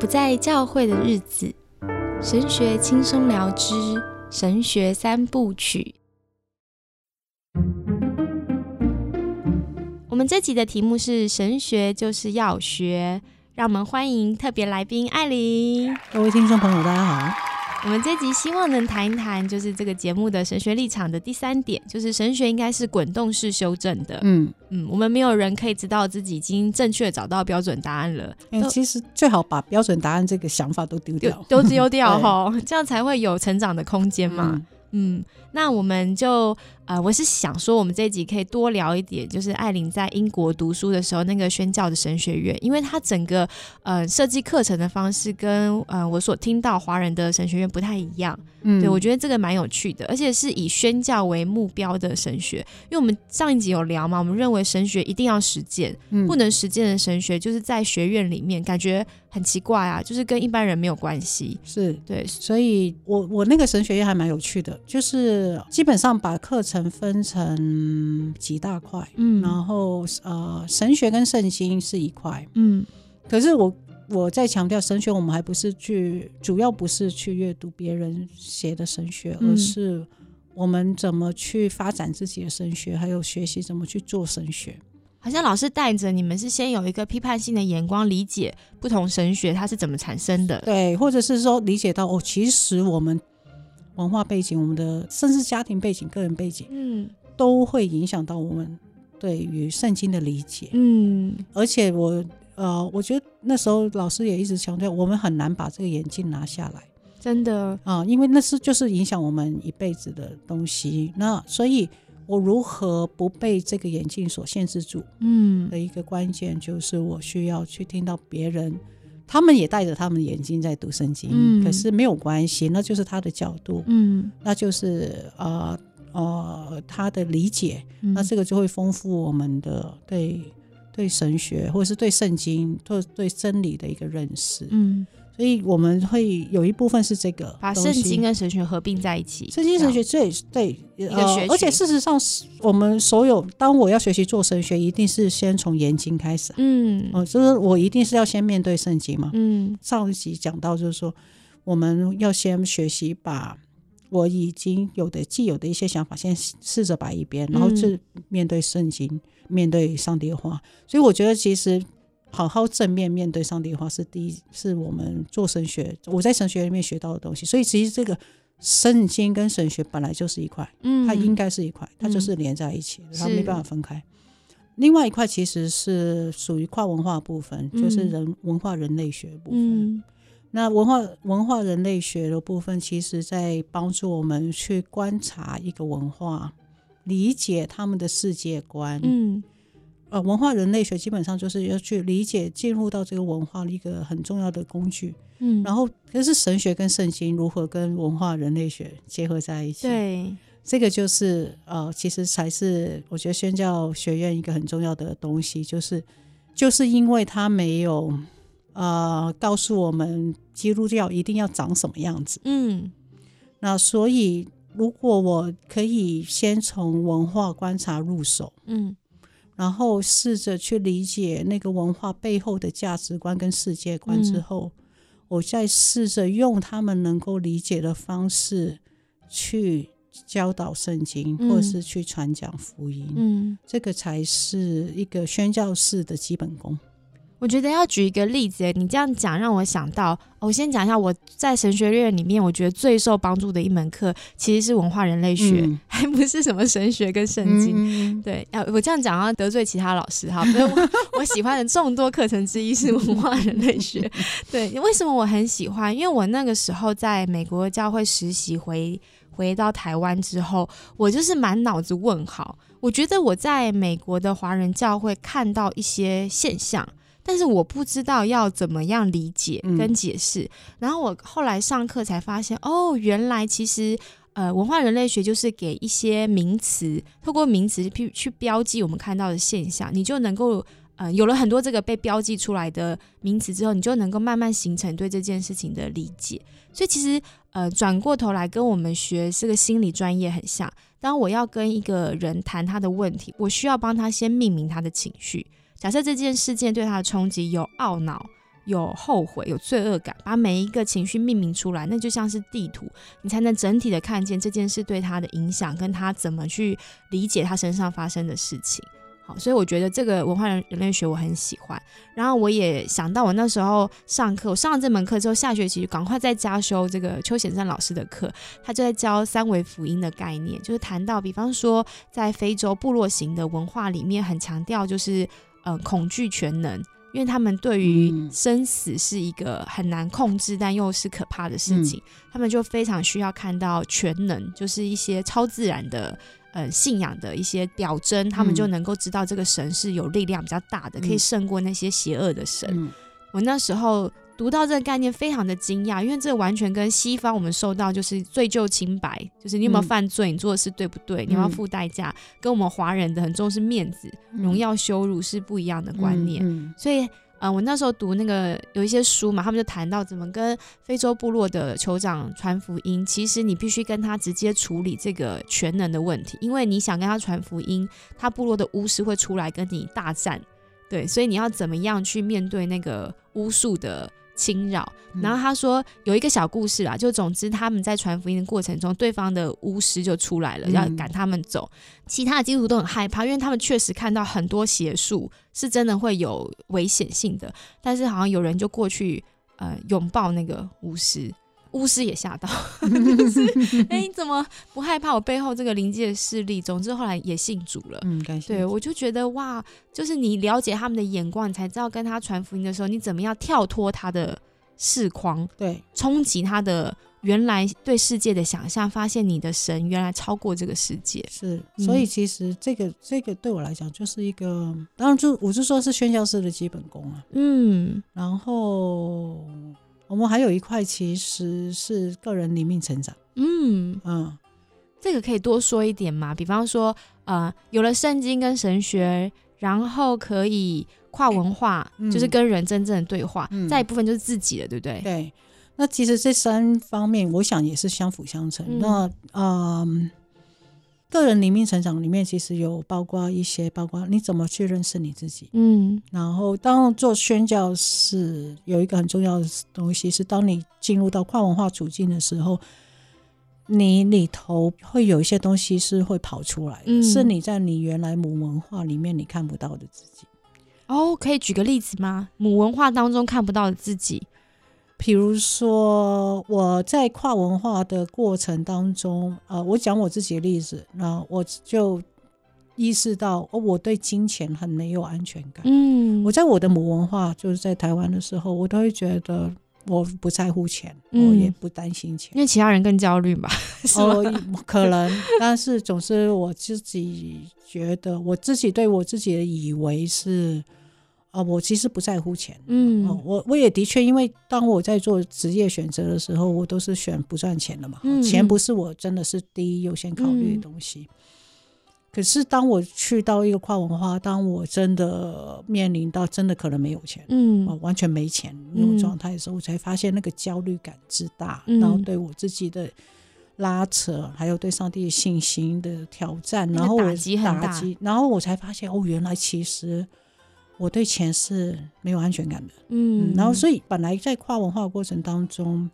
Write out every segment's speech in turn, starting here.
不在教会的日子，神学轻松聊之神学三部曲。我们这集的题目是“神学就是要学”，让我们欢迎特别来宾艾琳。各位听众朋友，大家好。我们这集希望能谈一谈，就是这个节目的神学立场的第三点，就是神学应该是滚动式修正的。嗯嗯，我们没有人可以知道自己已经正确找到标准答案了。嗯，其实最好把标准答案这个想法都丢掉，都丢掉 哈，这样才会有成长的空间嘛。嗯，那我们就呃，我是想说，我们这一集可以多聊一点，就是艾琳在英国读书的时候那个宣教的神学院，因为它整个呃设计课程的方式跟呃我所听到华人的神学院不太一样。嗯，对我觉得这个蛮有趣的，而且是以宣教为目标的神学，因为我们上一集有聊嘛，我们认为神学一定要实践，不能实践的神学就是在学院里面感觉很奇怪啊，就是跟一般人没有关系。是对，所以我我那个神学院还蛮有趣的，就是基本上把课程分成几大块，嗯，然后呃神学跟圣经是一块，嗯，可是我。我在强调神学，我们还不是去，主要不是去阅读别人写的神学，而是我们怎么去发展自己的神学，还有学习怎么去做神学。好像老师带着你们是先有一个批判性的眼光，理解不同神学它是怎么产生的，对，或者是说理解到哦，其实我们文化背景、我们的甚至家庭背景、个人背景，嗯，都会影响到我们对于圣经的理解，嗯，而且我。呃，我觉得那时候老师也一直强调，我们很难把这个眼镜拿下来，真的。啊，因为那是就是影响我们一辈子的东西。那所以，我如何不被这个眼镜所限制住？嗯，的一个关键就是我需要去听到别人，他们也戴着他们的眼镜在读圣经，嗯，可是没有关系，那就是他的角度，嗯，那就是呃呃他的理解，那这个就会丰富我们的对。对神学，或者是对圣经，或对真理的一个认识，嗯，所以我们会有一部分是这个，把圣经跟神学合并在一起。圣经神学对对，呃，而且事实上，是我们所有当我要学习做神学，一定是先从研经开始，嗯，哦，就是我一定是要先面对圣经嘛，嗯，上一集讲到就是说，我们要先学习把我已经有的既有的一些想法，先试着摆一边，然后是面对圣经。面对上帝的话，所以我觉得其实好好正面面对上帝的话是第一，是我们做神学，我在神学里面学到的东西。所以其实这个圣经跟神学本来就是一块，嗯，它应该是一块，它就是连在一起，它没办法分开。另外一块其实是属于跨文化部分，就是人文化人类学部分。那文化文化人类学的部分，其实在帮助我们去观察一个文化。理解他们的世界观，嗯，呃，文化人类学基本上就是要去理解进入到这个文化的一个很重要的工具，嗯，然后可是神学跟圣经如何跟文化人类学结合在一起？对，这个就是呃，其实才是我觉得宣教学院一个很重要的东西，就是就是因为它没有呃告诉我们基督教一定要长什么样子，嗯，那所以。如果我可以先从文化观察入手，嗯，然后试着去理解那个文化背后的价值观跟世界观之后，我再试着用他们能够理解的方式去教导圣经，或者是去传讲福音，嗯，这个才是一个宣教士的基本功。我觉得要举一个例子，你这样讲让我想到，我先讲一下我在神学院里面，我觉得最受帮助的一门课其实是文化人类学，还不是什么神学跟圣经。对，啊，我这样讲要得罪其他老师哈，我我喜欢的众多课程之一是文化人类学。对，为什么我很喜欢？因为我那个时候在美国教会实习，回回到台湾之后，我就是满脑子问号。我觉得我在美国的华人教会看到一些现象。但是我不知道要怎么样理解跟解释，然后我后来上课才发现，哦，原来其实呃，文化人类学就是给一些名词，透过名词去去标记我们看到的现象，你就能够呃，有了很多这个被标记出来的名词之后，你就能够慢慢形成对这件事情的理解。所以其实呃，转过头来跟我们学这个心理专业很像，当我要跟一个人谈他的问题，我需要帮他先命名他的情绪。假设这件事件对他的冲击有懊恼、有后悔、有罪恶感，把每一个情绪命名出来，那就像是地图，你才能整体的看见这件事对他的影响，跟他怎么去理解他身上发生的事情。好，所以我觉得这个文化人人类学我很喜欢。然后我也想到我那时候上课，我上了这门课之后，下学期赶快再加修这个邱显山老师的课，他就在教三维福音的概念，就是谈到，比方说在非洲部落型的文化里面，很强调就是呃恐惧全能。因为他们对于生死是一个很难控制，但又是可怕的事情，他们就非常需要看到全能，就是一些超自然的呃信仰的一些表征，他们就能够知道这个神是有力量比较大的，可以胜过那些邪恶的神。我那时候。读到这个概念，非常的惊讶，因为这完全跟西方我们受到就是罪疚清白，就是你有没有犯罪，你做的事对不对，你要付代价，跟我们华人的很重视面子、荣耀、羞辱是不一样的观念。所以，呃，我那时候读那个有一些书嘛，他们就谈到怎么跟非洲部落的酋长传福音。其实你必须跟他直接处理这个全能的问题，因为你想跟他传福音，他部落的巫师会出来跟你大战，对，所以你要怎么样去面对那个巫术的。侵扰，然后他说有一个小故事啦，就总之他们在传福音的过程中，对方的巫师就出来了，要赶他们走。其他的基督徒都很害怕，因为他们确实看到很多邪术是真的会有危险性的，但是好像有人就过去呃拥抱那个巫师。巫师也吓到，就是哎，你怎么不害怕我背后这个灵界势力？总之后来也信主了。嗯，感谢。对我就觉得哇，就是你了解他们的眼光，你才知道跟他传福音的时候，你怎么样跳脱他的视框，对，冲击他的原来对世界的想象，发现你的神原来超过这个世界。是，所以其实这个这个对我来讲就是一个，当然就我就说是宣教师的基本功啊。嗯，然后。我们还有一块其实是个人灵命成长。嗯嗯，这个可以多说一点嘛？比方说，呃，有了圣经跟神学，然后可以跨文化，就是跟人真正的对话。再一部分就是自己的，对不对？对。那其实这三方面，我想也是相辅相成。那嗯。个人灵命成长里面，其实有包括一些，包括你怎么去认识你自己。嗯，然后当做宣教是有一个很重要的东西，是当你进入到跨文化处境的时候，你里头会有一些东西是会跑出来的，是你在你原来母文化里面你看不到的自己。哦，可以举个例子吗？母文化当中看不到的自己。比如说，我在跨文化的过程当中，呃，我讲我自己的例子，那我就意识到，哦，我对金钱很没有安全感。嗯，我在我的母文化，就是在台湾的时候，我都会觉得我不在乎钱，我也不担心钱，因为其他人更焦虑吧？哦，可能，但是总之我自己觉得，我自己对我自己的以为是。啊，我其实不在乎钱。嗯，我我也的确，因为当我在做职业选择的时候，我都是选不赚钱的嘛。嗯，钱不是我真的是第一优先考虑的东西。可是当我去到一个跨文化，当我真的面临到真的可能没有钱，嗯，完全没钱那种状态的时候，我才发现那个焦虑感之大，然后对我自己的拉扯，还有对上帝信心的挑战，然后打击很大，然后我才发现哦，原来其实。我对钱是没有安全感的，嗯，然后所以本来在跨文化过程当中，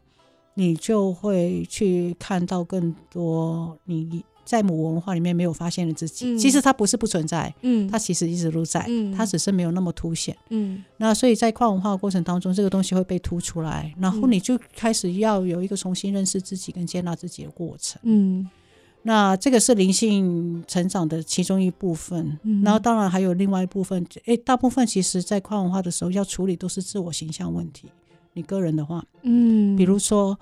你就会去看到更多你在母文化里面没有发现的自己。其实它不是不存在，嗯，它其实一直都在，嗯，它只是没有那么凸显，嗯。那所以在跨文化过程当中，这个东西会被突出来，然后你就开始要有一个重新认识自己跟接纳自己的过程，嗯。那这个是灵性成长的其中一部分，然后当然还有另外一部分。诶，大部分其实在跨文化的时候要处理都是自我形象问题。你个人的话，嗯，比如说，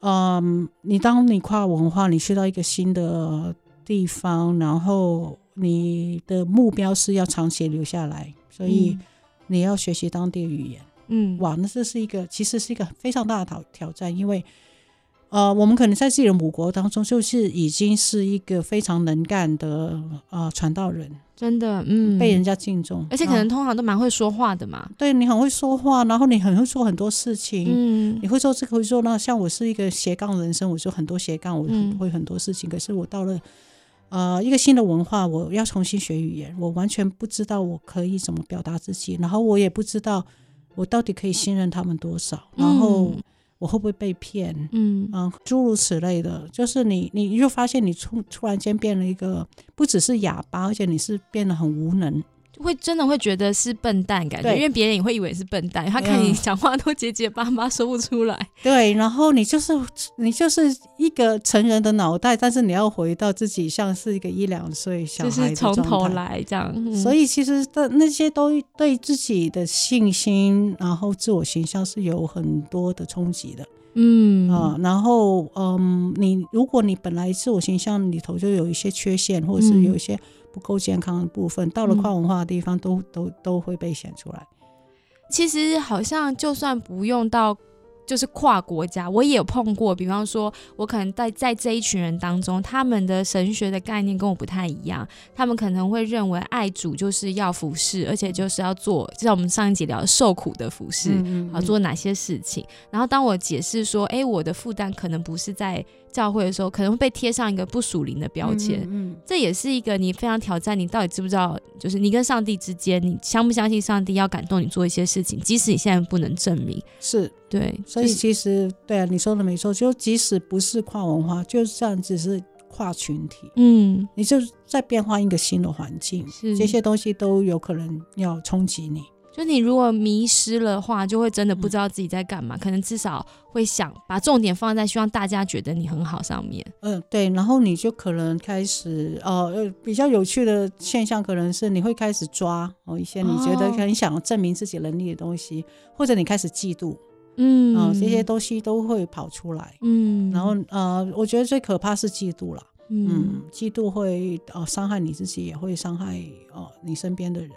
嗯，你当你跨文化，你去到一个新的地方，然后你的目标是要长期留下来，所以你要学习当地语言。嗯，哇，那这是一个其实是一个非常大的挑挑战，因为。呃，我们可能在自己的母国当中，就是已经是一个非常能干的呃传道人，真的，嗯，被人家敬重，而且可能通常都蛮会说话的嘛。对你很会说话，然后你很会做很多事情，嗯，你会做这个会做那。像我是一个斜杠人生，我就很多斜杠，我会很多事情。可是我到了呃一个新的文化，我要重新学语言，我完全不知道我可以怎么表达自己，然后我也不知道我到底可以信任他们多少？然后我会不会被骗？嗯嗯，诸如此类的，就是你你就发现你突突然间变了一个，不只是哑巴，而且你是变得很无能。会真的会觉得是笨蛋感觉，因为别人也会以为是笨蛋，他看你讲话都结结巴巴说不出来。对，然后你就是你就是一个成人的脑袋，但是你要回到自己像是一个一两岁小孩的从头来这样。所以其实的那些都对自己的信心，然后自我形象是有很多的冲击的。嗯啊，然后嗯，你如果你本来自我形象里头就有一些缺陷，或者是有一些。不够健康的部分，到了跨文化的地方，都都都会被显出来。其实好像就算不用到。就是跨国家，我也有碰过。比方说，我可能在在这一群人当中，他们的神学的概念跟我不太一样。他们可能会认为爱主就是要服侍，而且就是要做，就像我们上一集聊受苦的服侍，啊，做哪些事情。然后当我解释说，哎，我的负担可能不是在教会的时候，可能会被贴上一个不属灵的标签。嗯，这也是一个你非常挑战你到底知不知道，就是你跟上帝之间，你相不相信上帝要感动你做一些事情，即使你现在不能证明。是。对，所以其实对啊，你说的没错，就即使不是跨文化，就这样只是跨群体，嗯，你就在变换一个新的环境，这些东西都有可能要冲击你。就你如果迷失了话，就会真的不知道自己在干嘛，可能至少会想把重点放在希望大家觉得你很好上面。嗯，对，然后你就可能开始，呃，比较有趣的现象可能是你会开始抓哦一些你觉得很想证明自己能力的东西，或者你开始嫉妒。嗯啊，这些东西都会跑出来。嗯，然后呃，我觉得最可怕是嫉妒了。嗯，嫉妒会呃伤害你自己，也会伤害哦你身边的人。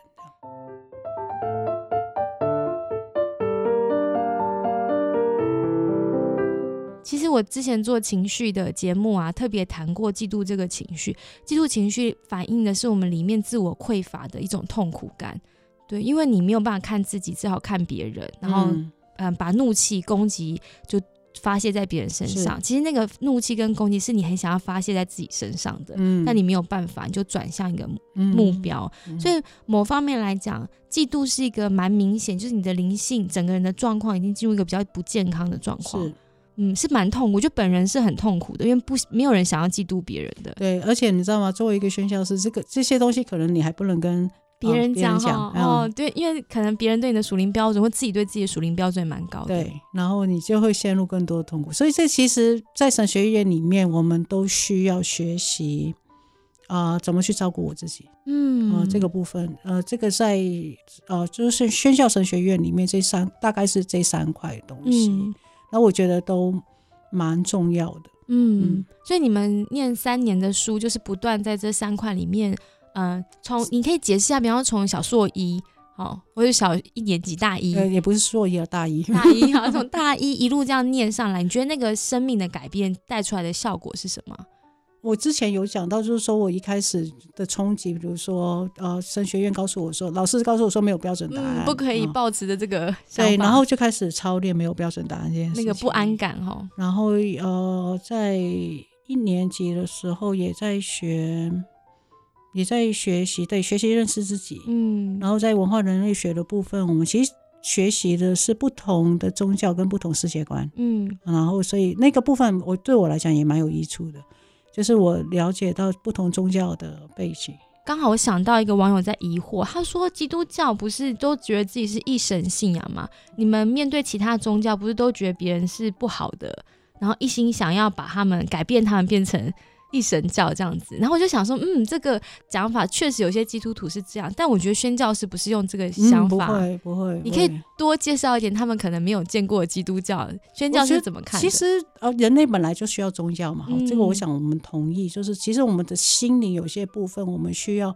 其实我之前做情绪的节目啊，特别谈过嫉妒这个情绪。嫉妒情绪反映的是我们里面自我匮乏的一种痛苦感。对，因为你没有办法看自己，只好看别人，然后。嗯，把怒气、攻击就发泄在别人身上。其实那个怒气跟攻击是你很想要发泄在自己身上的，嗯，但你没有办法，你就转向一个目标。所以某方面来讲，嫉妒是一个蛮明显，就是你的灵性整个人的状况已经进入一个比较不健康的状况。是，嗯，是蛮痛苦。就本人是很痛苦的，因为不没有人想要嫉妒别人的。对，而且你知道吗？作为一个宣教师，这个这些东西可能你还不能跟。别人讲哈哦，对，因为可能别人对你的属灵标准，或自己对自己的属灵标准蛮高的，对，然后你就会陷入更多的痛苦。所以这其实，在神学院里面，我们都需要学习啊，怎么去照顾我自己。嗯，啊，这个部分，呃，这个在呃，就是宣教神学院里面这三，大概是这三块东西，那我觉得都蛮重要的。嗯，所以你们念三年的书，就是不断在这三块里面。嗯，从你可以解释一下，比方说从小硕一，哦，或者小一年级大一，呃，也不是硕一啊，大一，大一啊，从 大一一路这样念上来，你觉得那个生命的改变带出来的效果是什么？我之前有讲到，就是说我一开始的冲击，比如说，呃，神学院告诉我说，老师告诉我说没有标准答案，不可以抱持的这个对，然后就开始操练没有标准答案这件事，那个不安感哈。然后呃，在一年级的时候也在学。也在学习，对学习认识自己，嗯，然后在文化人类学的部分，我们其实学习的是不同的宗教跟不同世界观，嗯，然后所以那个部分我对我来讲也蛮有益处的，就是我了解到不同宗教的背景。刚好我想到一个网友在疑惑，他说基督教不是都觉得自己是一神信仰吗？你们面对其他宗教不是都觉得别人是不好的，然后一心想要把他们改变他们变成？一神教这样子，然后我就想说，嗯，这个讲法确实有些基督徒是这样，但我觉得宣教士不是用这个想法，不会不会。你可以多介绍一点，他们可能没有见过基督教宣教是怎么看？其实呃，人类本来就需要宗教嘛，这个我想我们同意，就是其实我们的心灵有些部分我们需要。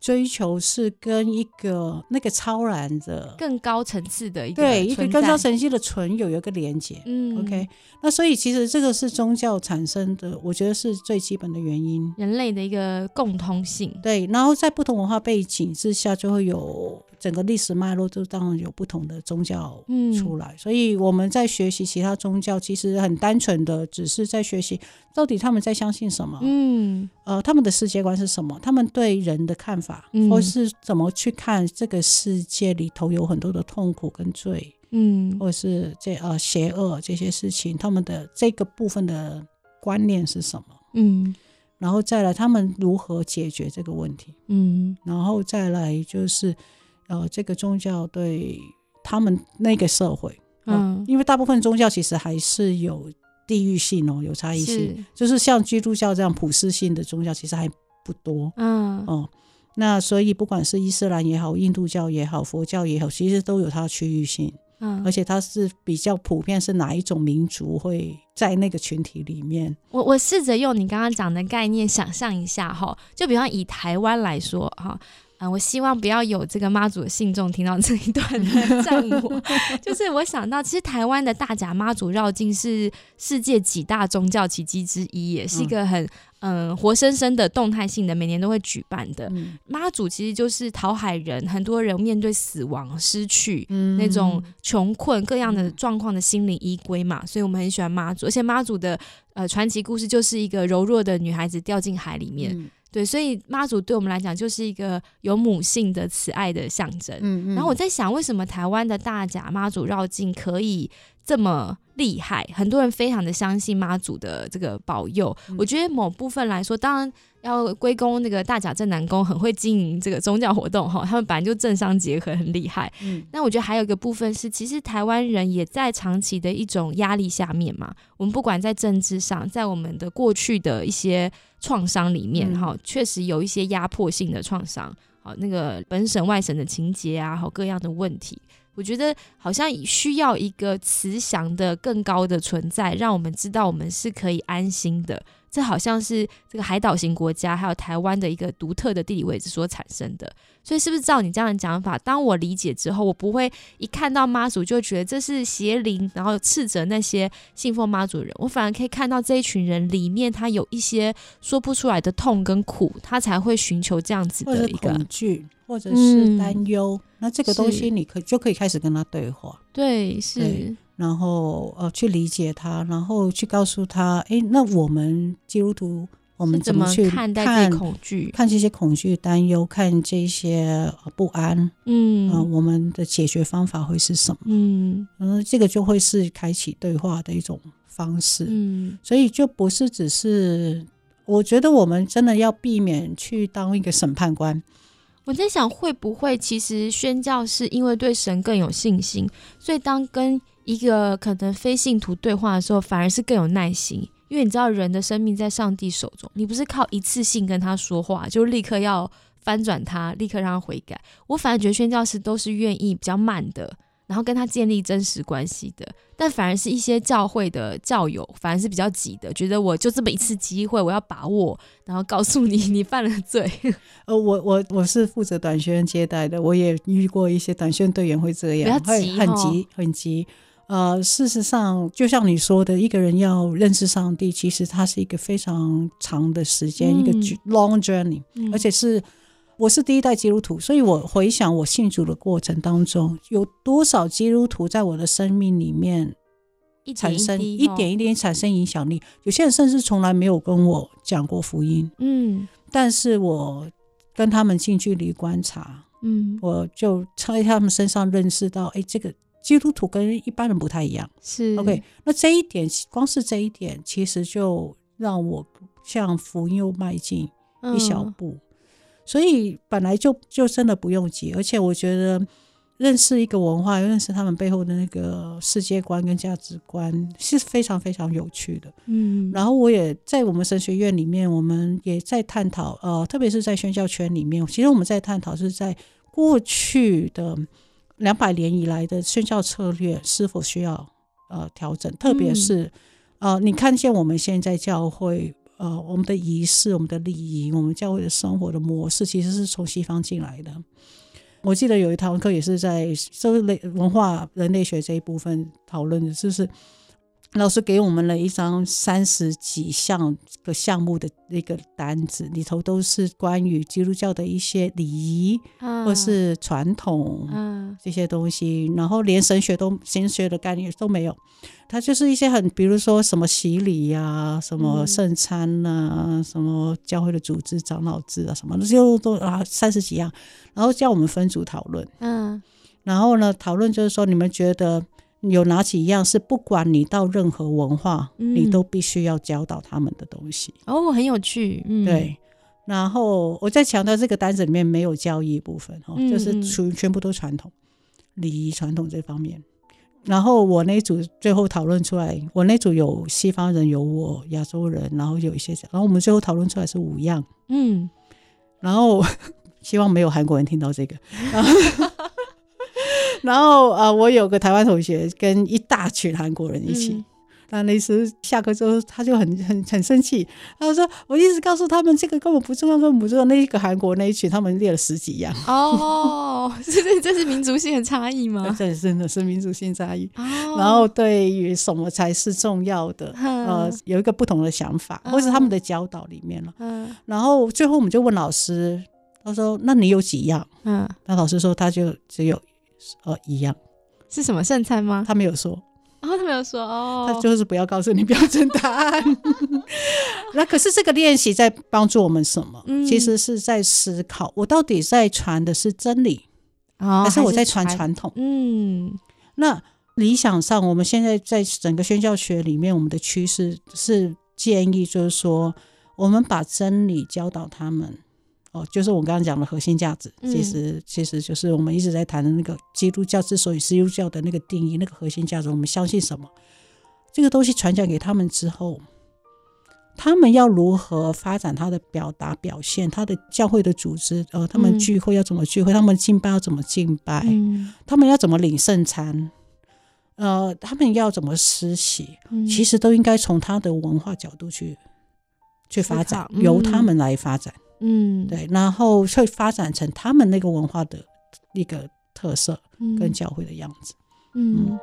追求是跟一个那个超然的更高层次的一个对一个更高层次的存有有一个连接，嗯，OK，那所以其实这个是宗教产生的，我觉得是最基本的原因，人类的一个共通性。对，然后在不同文化背景之下，就会有整个历史脉络就当然有不同的宗教出来，所以我们在学习其他宗教，其实很单纯的只是在学习到底他们在相信什么，嗯，呃，他们的世界观是什么，他们对人的看法，或是怎么去看这个世界里头有很多的痛苦跟罪，嗯，或者是这呃邪恶这些事情，他们的这个部分的观念是什么，嗯。然后再来，他们如何解决这个问题？嗯，然后再来就是，呃，这个宗教对他们那个社会，嗯，因为大部分宗教其实还是有地域性哦，有差异性，就是像基督教这样普世性的宗教其实还不多，嗯，哦，那所以不管是伊斯兰也好，印度教也好，佛教也好，其实都有它的区域性。嗯，而且它是比较普遍，是哪一种民族会在那个群体里面？我我试着用你刚刚讲的概念想象一下哈，就比方以台湾来说哈。啊，我希望不要有这个妈祖的信众听到这一段赞我。就是我想到，其实台湾的大甲妈祖绕境是世界几大宗教奇迹之一，也是一个很嗯活生生的动态性的，每年都会举办的。妈祖其实就是讨海人，很多人面对死亡、失去那种穷困各样的状况的心灵依归嘛，所以我们很喜欢妈祖。而且妈祖的呃传奇故事就是一个柔弱的女孩子掉进海里面。对，所以妈祖对我们来讲就是一个有母性的慈爱的象征。嗯嗯。然后我在想，为什么台湾的大甲妈祖绕境可以这么厉害？很多人非常的相信妈祖的这个保佑。我觉得某部分来说，当然要归功那个大甲镇南宫很会经营这个宗教活动哈，他们本来就政商结合很厉害。嗯。那我觉得还有一个部分是，其实台湾人也在长期的一种压力下面嘛。我们不管在政治上，在我们的过去的一些。创伤里面哈，确实有一些压迫性的创伤，好那个本省外省的情节啊，好各样的问题，我觉得好像需要一个慈祥的更高的存在，让我们知道我们是可以安心的。这好像是这个海岛型国家，还有台湾的一个独特的地理位置所产生的。所以，是不是照你这样的讲法，当我理解之后，我不会一看到妈祖就觉得这是邪灵，然后斥责那些信奉妈祖的人，我反而可以看到这一群人里面，他有一些说不出来的痛跟苦，他才会寻求这样子的一个恐惧，或者是担忧。那这个东西，你可就可以开始跟他对话。对，是。然后呃，去理解他，然后去告诉他，哎，那我们基督徒，我们怎么去看待恐惧，看这些恐惧、担忧，看这些不安，嗯，啊，我们的解决方法会是什么？嗯，嗯，这个就会是开启对话的一种方式。嗯，所以就不是只是，我觉得我们真的要避免去当一个审判官。我在想，会不会其实宣教是因为对神更有信心，所以当跟一个可能非信徒对话的时候，反而是更有耐心，因为你知道人的生命在上帝手中，你不是靠一次性跟他说话就立刻要翻转他，立刻让他悔改。我反而觉得宣教师都是愿意比较慢的，然后跟他建立真实关系的，但反而是一些教会的教友，反而是比较急的，觉得我就这么一次机会，我要把握，然后告诉你 你犯了罪。呃，我我我是负责短宣接待的，我也遇过一些短宣队员会这样，会很急很急。呃，事实上，就像你说的，一个人要认识上帝，其实它是一个非常长的时间，一个 long journey，而且是我是第一代基督徒，所以我回想我信主的过程当中，有多少基督徒在我的生命里面产生一点一点产生影响力，有些人甚至从来没有跟我讲过福音，嗯，但是我跟他们近距离观察，嗯，我就在他们身上认识到，哎，这个。基督徒跟一般人不太一样，是 OK。那这一点，光是这一点，其实就让我向福音又迈进一小步。所以本来就就真的不用急，而且我觉得认识一个文化，认识他们背后的那个世界观跟价值观是非常非常有趣的。嗯，然后我也在我们神学院里面，我们也在探讨，呃，特别是在宣教圈里面，其实我们在探讨是在过去的。两百年以来的宣教策略是否需要呃调整？特别是呃，你看见我们现在教会呃，我们的仪式、我们的礼仪、我们教会的生活的模式，其实是从西方进来的。我记得有一堂课也是在社会类文化人类学这一部分讨论的，就是老师给我们了一张三十几项个项目的那个单子，里头都是关于基督教的一些礼仪，或是传统，这些东西，然后连神学都神学的概念都没有，它就是一些很，比如说什么洗礼呀，什么圣餐呐，什么教会的组织、长老制啊，什么就都啊三十几样，然后叫我们分组讨论，嗯，然后呢，讨论就是说你们觉得。有哪几样是不管你到任何文化，你都必须要教导他们的东西？哦，很有趣。嗯，对。然后我在强调这个单子里面没有教义部分，哈，就是属于全部都传统礼仪传统这方面。然后我那组最后讨论出来，我那组有西方人，有我亚洲人，然后有一些，然后我们最后讨论出来是五样。嗯。然后 希望没有韩国人听到这个。然后呃，我有个台湾同学跟一大群韩国人一起，那那时下课之后，他就很很很生气，他说：“我一直告诉他们这个根本不重要，根本不重要。”那一个韩国那一群，他们列了十几样。哦，这这是民族性的差异吗？这真的是民族性差异。然后对于什么才是重要的，呃，有一个不同的想法，或是他们的教导里面了。嗯。然后最后我们就问老师，他说：“那你有几样？”嗯。那老师说：“他就只有。”呃，一样是什么圣餐吗？他没有说，哦，他没有说哦，他就是不要告诉你标准答案。那可是这个练习在帮助我们什么？其实是在思考，我到底在传的是真理，还是我在传传统？嗯，那理想上，我们现在在整个宣教学里面，我们的趋势是建议，就是说，我们把真理教导他们。哦，就是我刚刚讲的核心价值，其实其实就是我们一直在谈的那个基督教之所以是基督教的那个定义，那个核心价值，我们相信什么？这个东西传讲给他们之后，他们要如何发展他的表达表现？他的教会的组织，呃，他们聚会要怎么聚会？他们敬拜要怎么敬拜？他们要怎么领圣餐？呃，他们要怎么施洗？其实都应该从他的文化角度去去发展，由他们来发展。嗯，对，然后会发展成他们那个文化的一个特色跟教会的样子。嗯，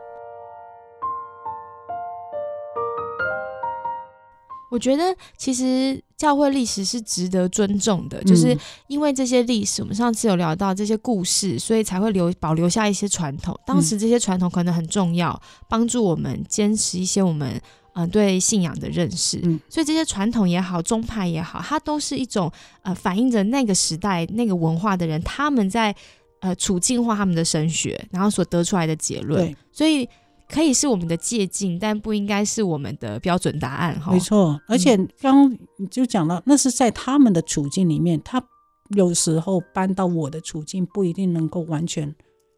我觉得其实教会历史是值得尊重的，就是因为这些历史，我们上次有聊到这些故事，所以才会留保留下一些传统。当时这些传统可能很重要，帮助我们坚持一些我们。嗯，对信仰的认识，嗯所以这些传统也好，宗派也好，它都是一种呃反映着那个时代那个文化的人他们在呃处境化他们的神学，然后所得出来的结论。所以可以是我们的借鉴，但不应该是我们的标准答案。哈，没错。而且刚你就讲到，那是在他们的处境里面，他有时候搬到我的处境，不一定能够完全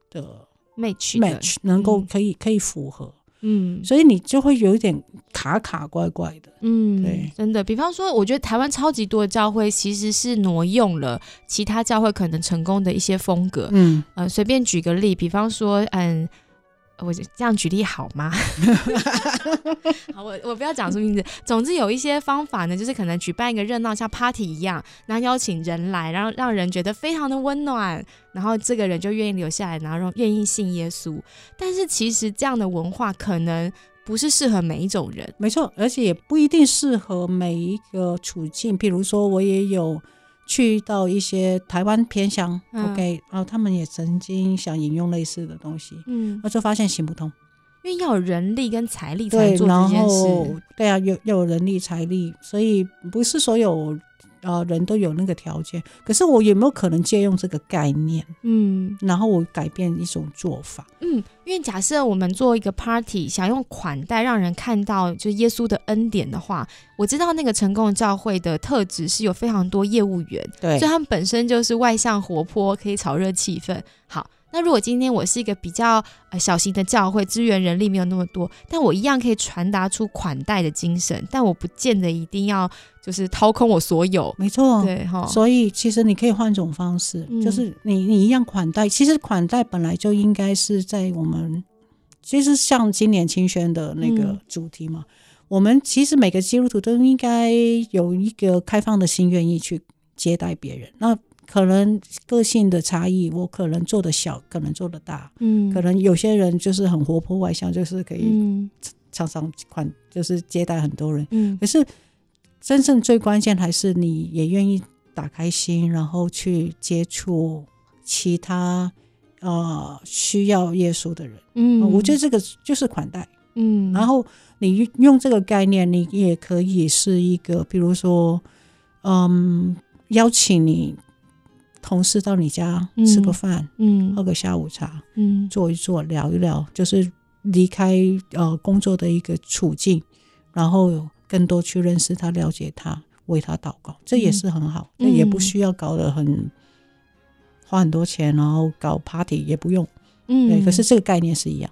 的 match match，能够可以可以符合。嗯，所以你就会有一点卡卡怪怪的，嗯，对，真的。比方说，我觉得台湾超级多的教会其实是挪用了其他教会可能成功的一些风格，嗯，呃，随便举个例，比方说，嗯。我这样举例好吗？好，我我不要讲出名字。总之有一些方法呢，就是可能举办一个热闹像 party 一样，然后邀请人来，然后让人觉得非常的温暖，然后这个人就愿意留下来，然后愿意信耶稣。但是其实这样的文化可能不是适合每一种人，没错，而且也不一定适合每一个处境。比如说，我也有。去到一些台湾偏乡，OK，然后他们也曾经想引用类似的东西，嗯，那就发现行不通，因为要有人力跟财力才做这件事。对啊，有要有人力财力，所以不是所有。呃，人都有那个条件，可是我有没有可能借用这个概念？嗯，然后我改变一种做法。嗯，因为假设我们做一个 party，想用款待让人看到就耶稣的恩典的话，我知道那个成功教会的特质是有非常多业务员，对，所以他们本身就是外向活泼，可以炒热气氛。好。那如果今天我是一个比较呃小型的教会，资源人力没有那么多，但我一样可以传达出款待的精神，但我不见得一定要就是掏空我所有。没错，对哈。所以其实你可以换种方式，就是你你一样款待。其实款待本来就应该是在我们，其实像今年清宣的那个主题嘛，我们其实每个基督徒都应该有一个开放的心，愿意去接待别人。那可能个性的差异，我可能做的小，可能做的大。嗯，可能有些人就是很活泼外向，就是可以常常款就是接待很多人，嗯，可是真正最关键还是你也愿意打开心，然后去接触其他呃需要耶稣的人，嗯，我觉得这个就是款待，嗯，然后你用这个概念，你也可以是一个，比如说，嗯，邀请你。同事到你家吃个饭，嗯，喝个下午茶，嗯，坐一坐，聊一聊，就是离开呃工作的一个处境，然后更多去认识他，了解他，为他祷告，这也是很好，那也不需要搞得很花很多钱，然后搞 party 也不用，嗯，对，可是这个概念是一样。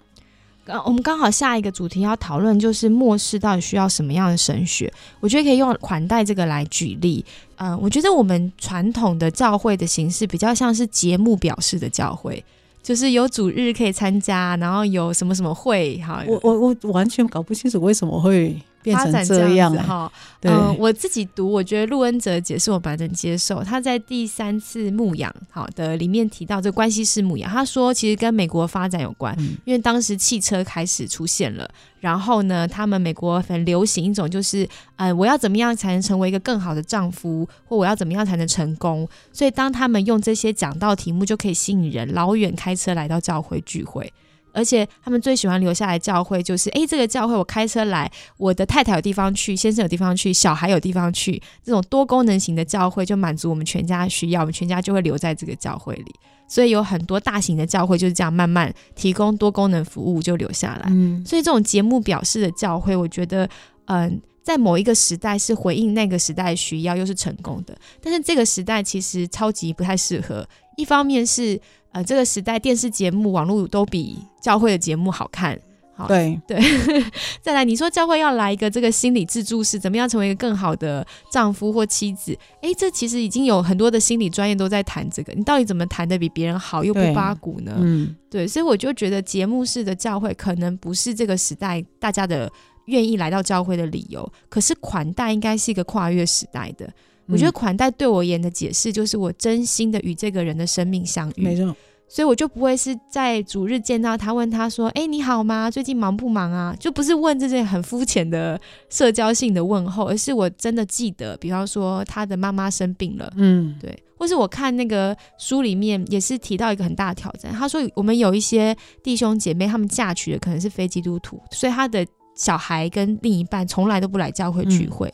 我们刚好下一个主题要讨论就是末世到底需要什么样的神学？我觉得可以用款待这个来举例。嗯，我觉得我们传统的教会的形式比较像是节目表示的教会，就是有主日可以参加，然后有什么什么会哈。我我我完全搞不清楚为什么会。变成这样哈，嗯，我自己读，我觉得陆恩哲解释我蛮能接受。他在第三次牧养好的里面提到这关系式牧养，他说其实跟美国发展有关，因为当时汽车开始出现了，然后呢，他们美国很流行一种就是，呃，我要怎么样才能成为一个更好的丈夫，或我要怎么样才能成功？所以当他们用这些讲道题目，就可以吸引人老远开车来到教会聚会。而且他们最喜欢留下来教会，就是诶，这个教会我开车来，我的太太有地方去，先生有地方去，小孩有地方去，这种多功能型的教会就满足我们全家需要，我们全家就会留在这个教会里。所以有很多大型的教会就是这样慢慢提供多功能服务就留下来。所以这种节目表示的教会，我觉得嗯，在某一个时代是回应那个时代的需要，又是成功的。但是这个时代其实超级不太适合，一方面是。呃，这个时代电视节目、网络都比教会的节目好看。好，对对。再来，你说教会要来一个这个心理自助式，怎么样成为一个更好的丈夫或妻子？哎，这其实已经有很多的心理专业都在谈这个。你到底怎么谈的比别人好又不八股呢？嗯，对。所以我就觉得节目式的教会可能不是这个时代大家的愿意来到教会的理由。可是款待应该是一个跨越时代的。我觉得款待对我而言的解释就是我真心的与这个人的生命相遇，没错，所以我就不会是在主日见到他问他说：“哎，你好吗？最近忙不忙啊？”就不是问这些很肤浅的社交性的问候，而是我真的记得，比方说他的妈妈生病了，嗯，对，或是我看那个书里面也是提到一个很大的挑战，他说我们有一些弟兄姐妹，他们嫁娶的可能是非基督徒，所以他的小孩跟另一半从来都不来教会聚会。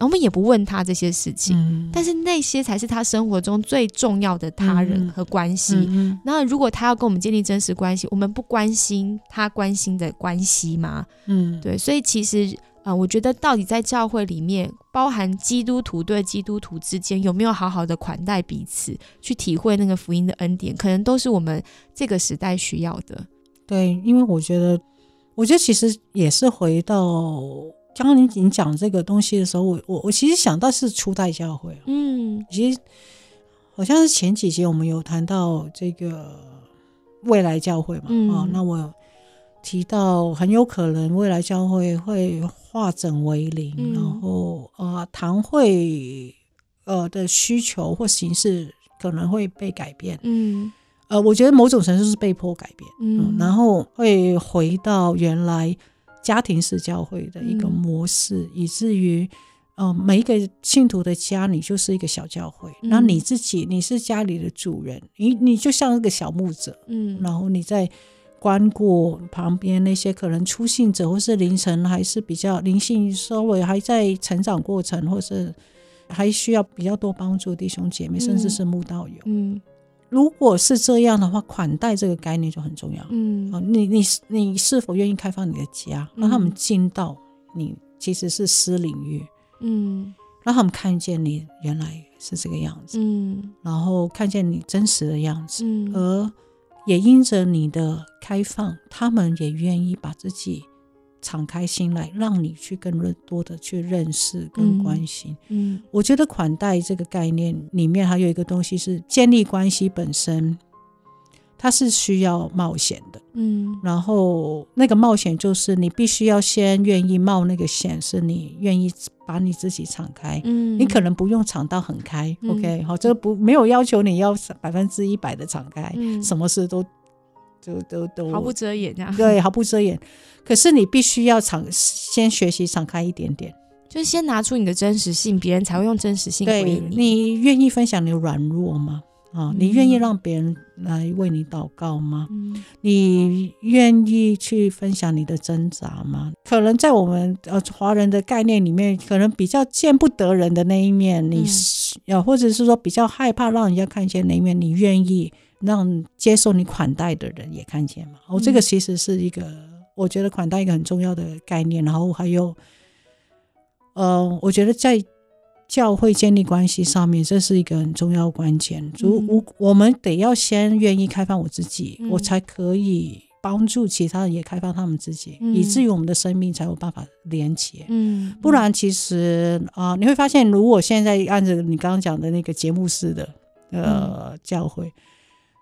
我们也不问他这些事情，但是那些才是他生活中最重要的他人和关系。那如果他要跟我们建立真实关系，我们不关心他关心的关系吗？嗯，对。所以其实啊，我觉得到底在教会里面，包含基督徒对基督徒之间有没有好好的款待彼此，去体会那个福音的恩典，可能都是我们这个时代需要的。对，因为我觉得，我觉得其实也是回到。刚刚你你讲这个东西的时候，我我我其实想到是初代教会，嗯，其实好像是前几节我们有谈到这个未来教会嘛，啊，那我提到很有可能未来教会会化整为零，然后呃堂会呃的需求或形式可能会被改变，嗯，呃，我觉得某种程度是被迫改变，嗯，然后会回到原来。家庭式教会的一个模式，以至于，呃，每一个信徒的家，你就是一个小教会。那你自己，你是家里的主人，你你就像一个小牧者，嗯，然后你在关顾旁边那些可能出信者，或是凌晨还是比较灵性稍微还在成长过程，或是还需要比较多帮助弟兄姐妹，甚至是牧道友，嗯。如果是这样的话，款待这个概念就很重要。嗯，啊，你你你是否愿意开放你的家，让他们进到你其实是私领域？嗯，让他们看见你原来是这个样子。嗯，然后看见你真实的样子。嗯，而也因着你的开放，他们也愿意把自己。敞开心来，让你去更多的去认识跟关心。嗯，我觉得款待这个概念里面还有一个东西是建立关系本身，它是需要冒险的。嗯，然后那个冒险就是你必须要先愿意冒那个险，是你愿意把你自己敞开。嗯，你可能不用敞到很开。OK，好，这个不没有要求你要百分之一百的敞开，什么事都。都都都毫不遮掩这样。对，毫不遮掩。可是你必须要敞，先学习敞开一点点，就是先拿出你的真实性，别人才会用真实性回应你。你愿意分享你的软弱吗？啊，你愿意让别人来为你祷告吗？你愿意去分享你的挣扎吗？可能在我们呃华人的概念里面，可能比较见不得人的那一面，你呃或者是说比较害怕让人家看见那一面，你愿意让接受你款待的人也看见嘛？哦，这个其实是一个我觉得款待一个很重要的概念。然后还有，呃，我觉得在。教会建立关系上面，这是一个很重要关键。如我我们得要先愿意开放我自己，我才可以帮助其他人也开放他们自己，以至于我们的生命才有办法连接。嗯，不然其实啊，你会发现，如果现在按照你刚刚讲的那个节目式的呃教会，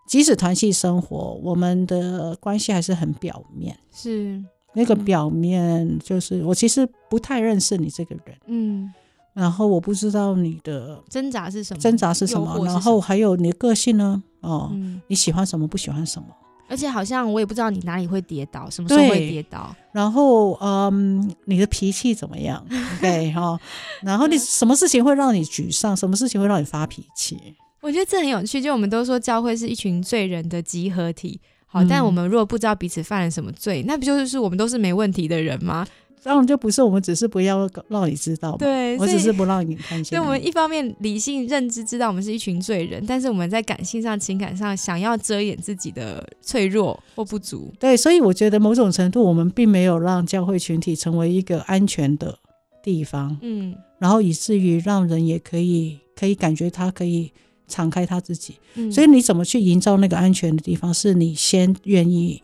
即使团契生活，我们的关系还是很表面。是那个表面，就是我其实不太认识你这个人。嗯。然后我不知道你的挣扎是什么，挣扎是什么，然后还有你的个性呢？哦，你喜欢什么，不喜欢什么？而且好像我也不知道你哪里会跌倒，什么时候会跌倒。然后，嗯，你的脾气怎么样？对哈。然后你什么事情会让你沮丧？什么事情会让你发脾气？我觉得这很有趣。就我们都说教会是一群罪人的集合体，好，但我们如果不知道彼此犯了什么罪，那不就是我们都是没问题的人吗？当然就不是我们，只是不要让你知道。对，我只是不让你看见。所以，我们一方面理性认知知道我们是一群罪人，但是我们在感性上、情感上想要遮掩自己的脆弱或不足。对，所以我觉得某种程度，我们并没有让教会群体成为一个安全的地方。嗯，然后以至于让人也可以可以感觉他可以敞开他自己。嗯，所以你怎么去营造那个安全的地方？是你先愿意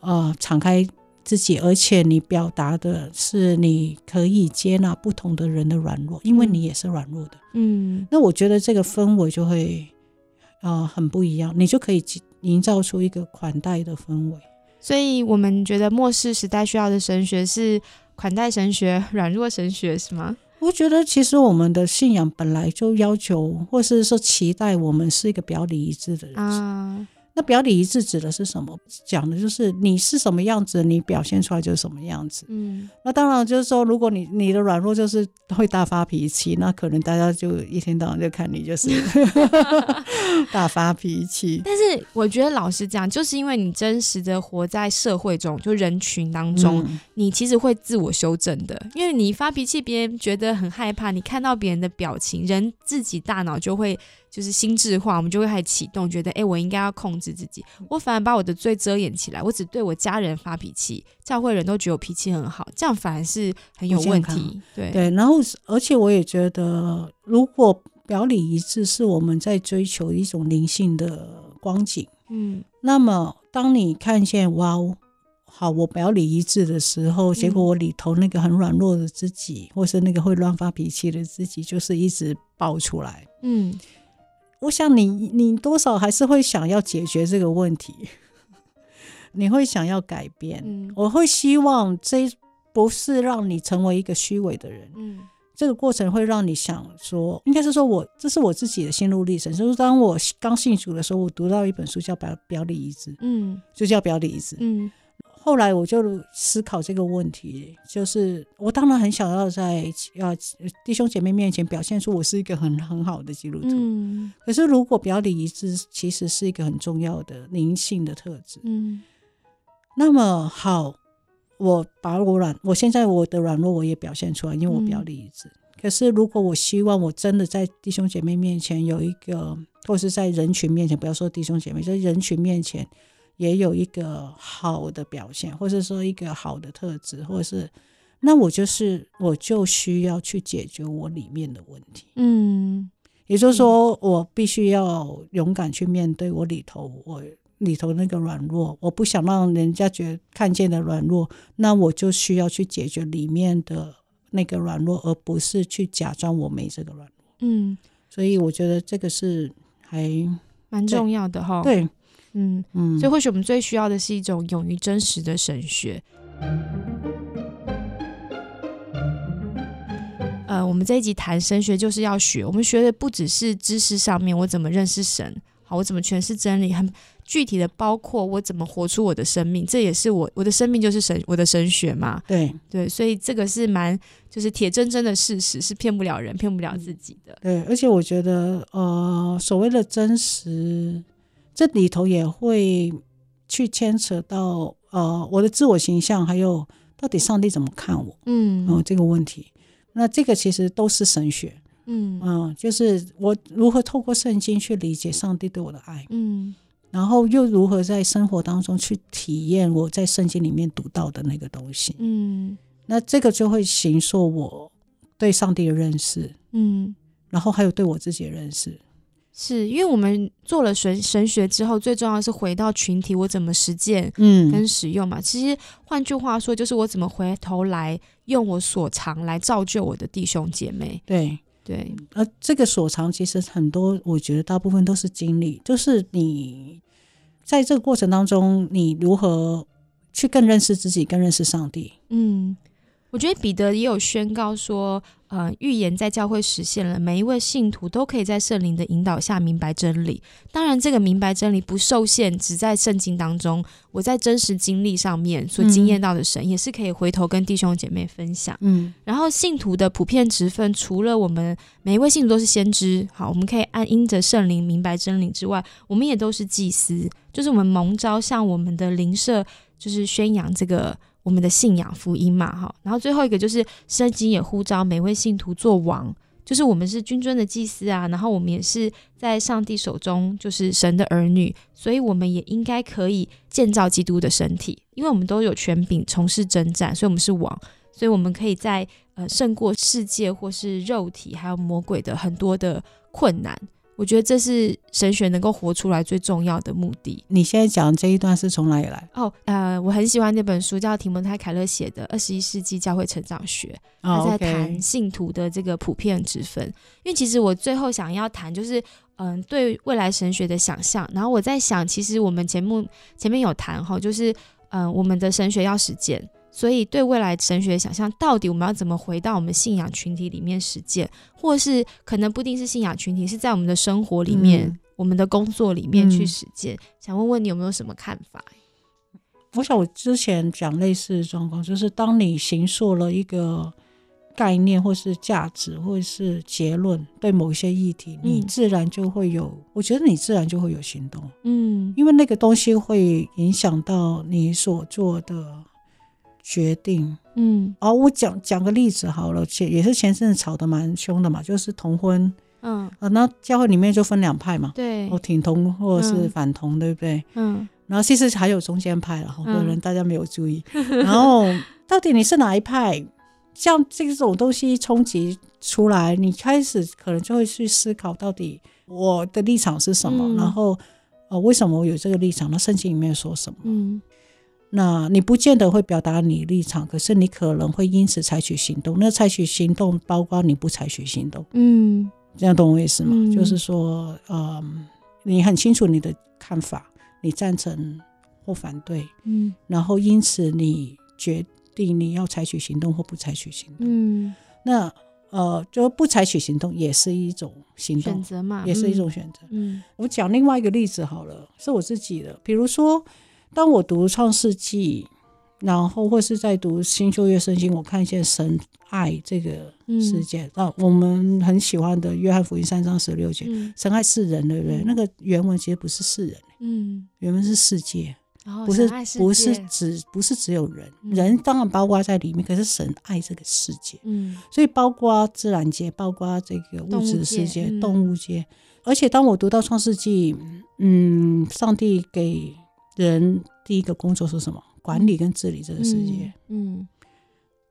呃敞开。自己，而且你表达的是你可以接纳不同的人的软弱，因为你也是软弱的。嗯，那我觉得这个氛围就会呃很不一样，你就可以营造出一个款待的氛围。所以我们觉得末世时代需要的神学是款待神学、软弱神学，是吗？我觉得其实我们的信仰本来就要求，或是说期待我们是一个表里一致的人。那表里一致指的是什么？讲的就是你是什么样子，你表现出来就是什么样子。嗯，那当然就是说，如果你你的软弱就是会大发脾气，那可能大家就一天到晚就看你就是 大发脾气。但是我觉得老实讲，就是因为你真实的活在社会中，就人群当中，你其实会自我修正的。因为你发脾气，别人觉得很害怕，你看到别人的表情，人自己大脑就会。就是心智化，我们就会开始启动，觉得哎，我应该要控制自己。我反而把我的罪遮掩起来，我只对我家人发脾气，教会人都觉得我脾气很好，这样反而是很有问题。对对，然后而且我也觉得，如果表里一致是我们在追求一种灵性的光景，嗯，那么当你看见哇，好，我表里一致的时候，结果我里头那个很软弱的自己，或是那个会乱发脾气的自己，就是一直爆出来，嗯。我想你，你多少还是会想要解决这个问题，你会想要改变。我会希望这不是让你成为一个虚伪的人。嗯，这个过程会让你想说，应该是说我这是我自己的心路历程。就是当我刚信主的时候，我读到一本书叫《表表里一致》，嗯，就叫表里一致，嗯。后来我就思考这个问题，就是我当然很想要在呃弟兄姐妹面前表现出我是一个很很好的基督徒，嗯，可是如果表里一致其实是一个很重要的灵性的特质，嗯，那么好，我把我软，我现在我的软弱我也表现出来，因为我表里一致。可是如果我希望我真的在弟兄姐妹面前有一个，或是在人群面前，不要说弟兄姐妹，在人群面前。也有一个好的表现，或者说一个好的特质，或者是，那我就是我就需要去解决我里面的问题。嗯，也就是说，我必须要勇敢去面对我里头我里头那个软弱，我不想让人家觉看见的软弱，那我就需要去解决里面的那个软弱，而不是去假装我没这个软弱。嗯，所以我觉得这个是还蛮重要的哈。对。嗯嗯，所以或许我们最需要的是一种勇于真实的神学。呃，我们这一集谈神学就是要学，我们学的不只是知识上面我怎么认识神，好，我怎么诠释真理，很具体的包括我怎么活出我的生命，这也是我我的生命就是神我的神学嘛。对对，所以这个是蛮就是铁铮铮的事实，是骗不了人、骗不了自己的。对，而且我觉得呃，所谓的真实，这里头也会去牵扯到呃我的自我形象，还有到底上帝怎么看我，嗯，哦这个问题。那这个其实都是神学。嗯。嗯，就是我如何透过圣经去理解上帝对我的爱，嗯，然后又如何在生活当中去体验我在圣经里面读到的那个东西，嗯，那这个就会形塑我对上帝的认识，嗯，然后还有对我自己的认识，是因为我们做了神神学之后，最重要的是回到群体，我怎么实践，嗯，跟使用嘛。其实换句话说，就是我怎么回头来用我所长来造就我的弟兄姐妹，对。对，而这个所长其实很多，我觉得大部分都是经历，就是你在这个过程当中，你如何去更认识自己，更认识上帝。嗯。我觉得彼得也有宣告说，呃，预言在教会实现了，每一位信徒都可以在圣灵的引导下明白真理。当然，这个明白真理不受限，只在圣经当中。我在真实经历上面所经验到的神，也是可以回头跟弟兄姐妹分享。嗯，然后信徒的普遍职分，除了我们每一位信徒都是先知，好，我们可以按因着圣灵明白真理之外，我们也都是祭司，就是我们蒙召向我们的灵舍，就是宣扬这个。我们的信仰福音嘛，哈，然后最后一个就是圣经也呼召每位信徒做王，就是我们是君尊的祭司啊，然后我们也是在上帝手中，就是神的儿女，所以我们也应该可以建造基督的身体，因为我们都有权柄从事征战，所以我们是王，所以我们可以在呃胜过世界或是肉体还有魔鬼的很多的困难。我觉得这是神学能够活出来最重要的目的。你现在讲这一段是从哪里来？哦，呃，我很喜欢那本书，叫提摩太·凯勒写的《二十一世纪教会成长学》，他在谈信徒的这个普遍之分。因为其实我最后想要谈，就是嗯，对未来神学的想象。然后我在想，其实我们节目前面有谈哈，就是嗯，我们的神学要实践。所以，对未来神学的想象，到底我们要怎么回到我们信仰群体里面实践，或是可能不一定是信仰群体，是在我们的生活里面、我们的工作里面去实践？想问问你有没有什么看法？我想我之前讲类似的状况，就是当你形塑了一个概念，或是价值，或是结论，对某一些议题，你自然就会有，我觉得你自然就会有行动。嗯，因为那个东西会影响到你所做的。决定，嗯，哦，我讲讲个例子好了，前也是前阵子吵得蛮凶的嘛，就是同婚，嗯，啊，那教会里面就分两派嘛，对，我，挺同或者是反同，对不对？嗯，然后其实还有中间派了，好多人大家没有注意，然后到底你是哪一派？像这种东西冲击出来，你开始可能就会去思考，到底我的立场是什么？然后，呃，为什么我有这个立场？那圣经里面说什么？嗯。那你不见得会表达你立场，可是你可能会因此采取行动。那采取行动包括你不采取行动，嗯，这样懂我意思吗？就是说，嗯，你很清楚你的看法，你赞成或反对，嗯，然后因此你决定你要采取行动或不采取行动，嗯，那呃，就不采取行动也是一种行动选择嘛，也是一种选择。嗯，我讲另外一个例子好了，是我自己的，比如说。当我读创世纪，然后或是在读新旧约圣经，我看见神爱这个世界啊，我们很喜欢的约翰福音三章十六节，神爱世人，对不对？那个原文其实不是世人，嗯，原文是世界，不是不是只不是只有人，人当然包括在里面，可是神爱这个世界，嗯，所以包括自然界，包括这个物质世界、动物界，而且当我读到创世纪，嗯，上帝给人第一个工作是什么？管理跟治理这个世界。嗯，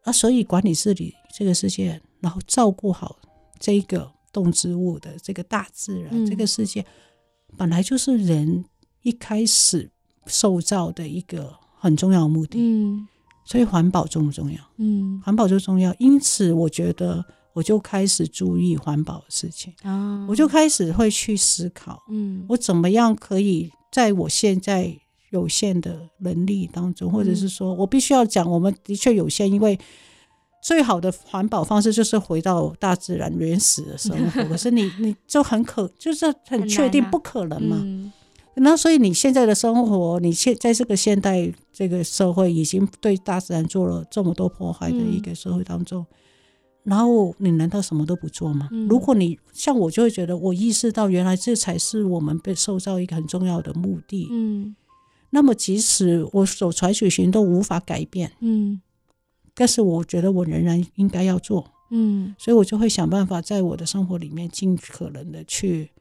啊，所以管理治理这个世界，然后照顾好这个动植物的这个大自然这个世界，本来就是人一开始受造的一个很重要的目的。嗯，所以环保重不重要？嗯，环保就重要。因此，我觉得我就开始注意环保的事情。啊，我就开始会去思考，嗯，我怎么样可以在我现在。有限的能力当中，或者是说我必须要讲，我们的确有限，因为最好的环保方式就是回到大自然原始的生活。可是你你就很可，就是很确定不可能嘛。那所以你现在的生活，你现在这个现代这个社会，已经对大自然做了这么多破坏的一个社会当中，然后你难道什么都不做吗？如果你像我，就会觉得我意识到，原来这才是我们被受造一个很重要的目的。嗯，那么即使我所采取行动无法改变，嗯，但是我觉得我仍然应该要做。嗯，所以我就会想办法在我的生活里面尽可能的去。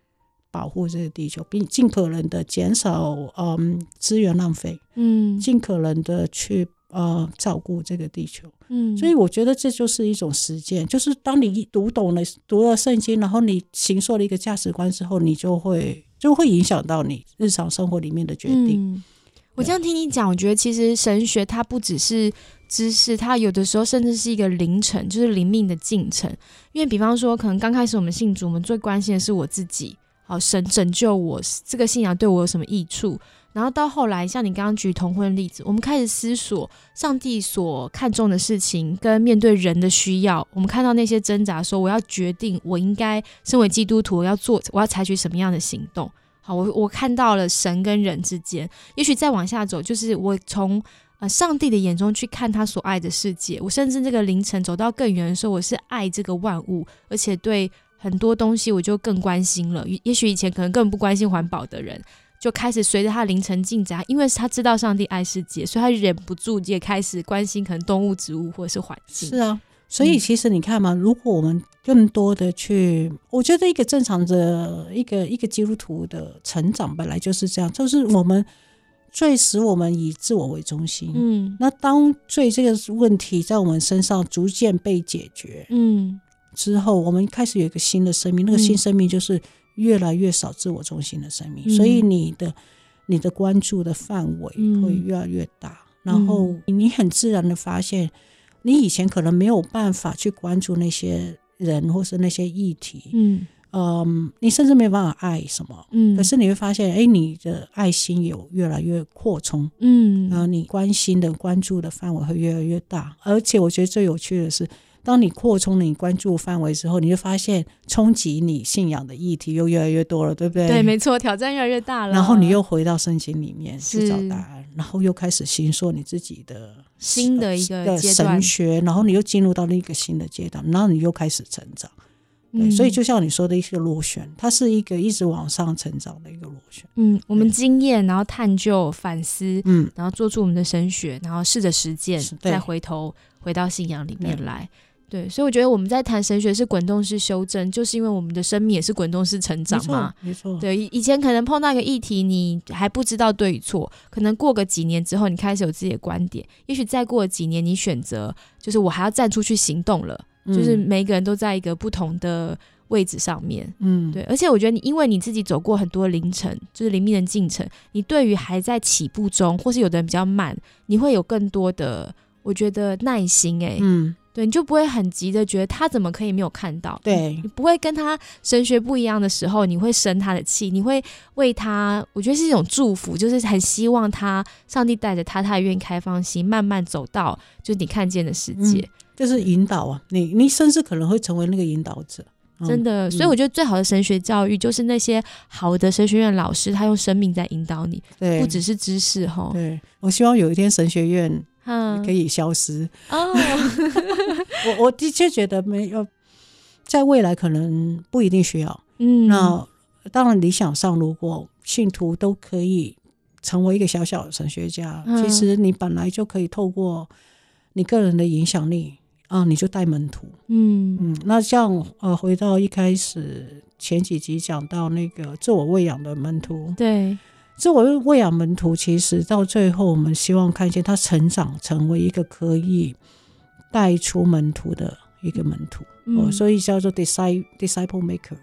保护这个地球，并尽可能的减少嗯资源浪费，嗯，尽可能的去呃照顾这个地球，嗯，所以我觉得这就是一种实践，就是当你读懂了读了圣经，然后你形塑了一个价值观之后，你就会就会影响到你日常生活里面的决定。我这样听你讲，我觉得其实神学它不只是知识，它有的时候甚至是一个灵程，就是灵命的进程。因为比方说，可能刚开始我们信主，我们最关心的是我自己。好，神拯救我，这个信仰对我有什么益处？然后到后来，像你刚刚举同婚例子，我们开始思索上帝所看重的事情，跟面对人的需要，我们看到那些挣扎，说我要决定，我应该身为基督徒要做，我要采取什么样的行动？好，我我看到了神跟人之间，也许再往下走，就是我从呃上帝的眼中去看他所爱的世界，我甚至这个凌晨走到更远的时候，我是爱这个万物，而且对。很多东西我就更关心了，也许以前可能根本不关心环保的人，就开始随着他凌晨进展，因为他知道上帝爱世界，所以他忍不住也开始关心可能动物、植物或者是环境。是啊，所以其实你看嘛，如果我们更多的去，我觉得一个正常的一个一个基督徒的成长本来就是这样，就是我们最使我们以自我为中心。嗯，那当罪这个问题在我们身上逐渐被解决，嗯。之后，我们开始有一个新的生命，那个新生命就是越来越少自我中心的生命，所以你的你的关注的范围会越来越大，然后你很自然的发现，你以前可能没有办法去关注那些人或是那些议题，嗯。嗯，你甚至没有办法爱什么，嗯，可是你会发现，哎，你的爱心有越来越扩充，嗯，然后你关心的关注的范围会越来越大，而且我觉得最有趣的是。当你扩充了你关注范围之后，你就发现冲击你信仰的议题又越来越多了，对不对？对，没错，挑战越来越大了。然后你又回到圣经里面去找答案，然后又开始行说你自己的新的一个神学，然后你又进入到另一个新的阶段，然后你又开始成长。对，所以就像你说的一个螺旋，它是一个一直往上成长的一个螺旋。嗯，我们经验，然后探究、反思，嗯，然后做出我们的神学，然后试着实践，再回头回到信仰里面来。对，所以我觉得我们在谈神学是滚动式修正，就是因为我们的生命也是滚动式成长嘛。没错，对，以前可能碰到一个议题，你还不知道对与错，可能过个几年之后，你开始有自己的观点。也许再过几年，你选择就是我还要站出去行动了。就是每个人都在一个不同的位置上面。嗯，对。而且我觉得你因为你自己走过很多凌晨，就是灵命的进程，你对于还在起步中，或是有的人比较慢，你会有更多的我觉得耐心。哎，嗯。对，你就不会很急的觉得他怎么可以没有看到？对，你不会跟他神学不一样的时候，你会生他的气，你会为他，我觉得是一种祝福，就是很希望他，上帝带着他，他也愿意开放心，慢慢走到就是你看见的世界，就是引导啊，你你甚至可能会成为那个引导者，真的。所以我觉得最好的神学教育就是那些好的神学院老师，他用生命在引导你，对，不只是知识哈。对，我希望有一天神学院。可以消失哦，我我的确觉得没有，在未来可能不一定需要。嗯，那当然理想上，如果信徒都可以成为一个小小的神学家，其实你本来就可以透过你个人的影响力啊，你就带门徒。嗯嗯，那像呃，回到一开始前几集讲到那个自我喂养的门徒，对。这我喂养门徒，其实到最后，我们希望看见他成长成为一个可以带出门徒的一个门徒，哦，所以叫做 disciple disciple maker，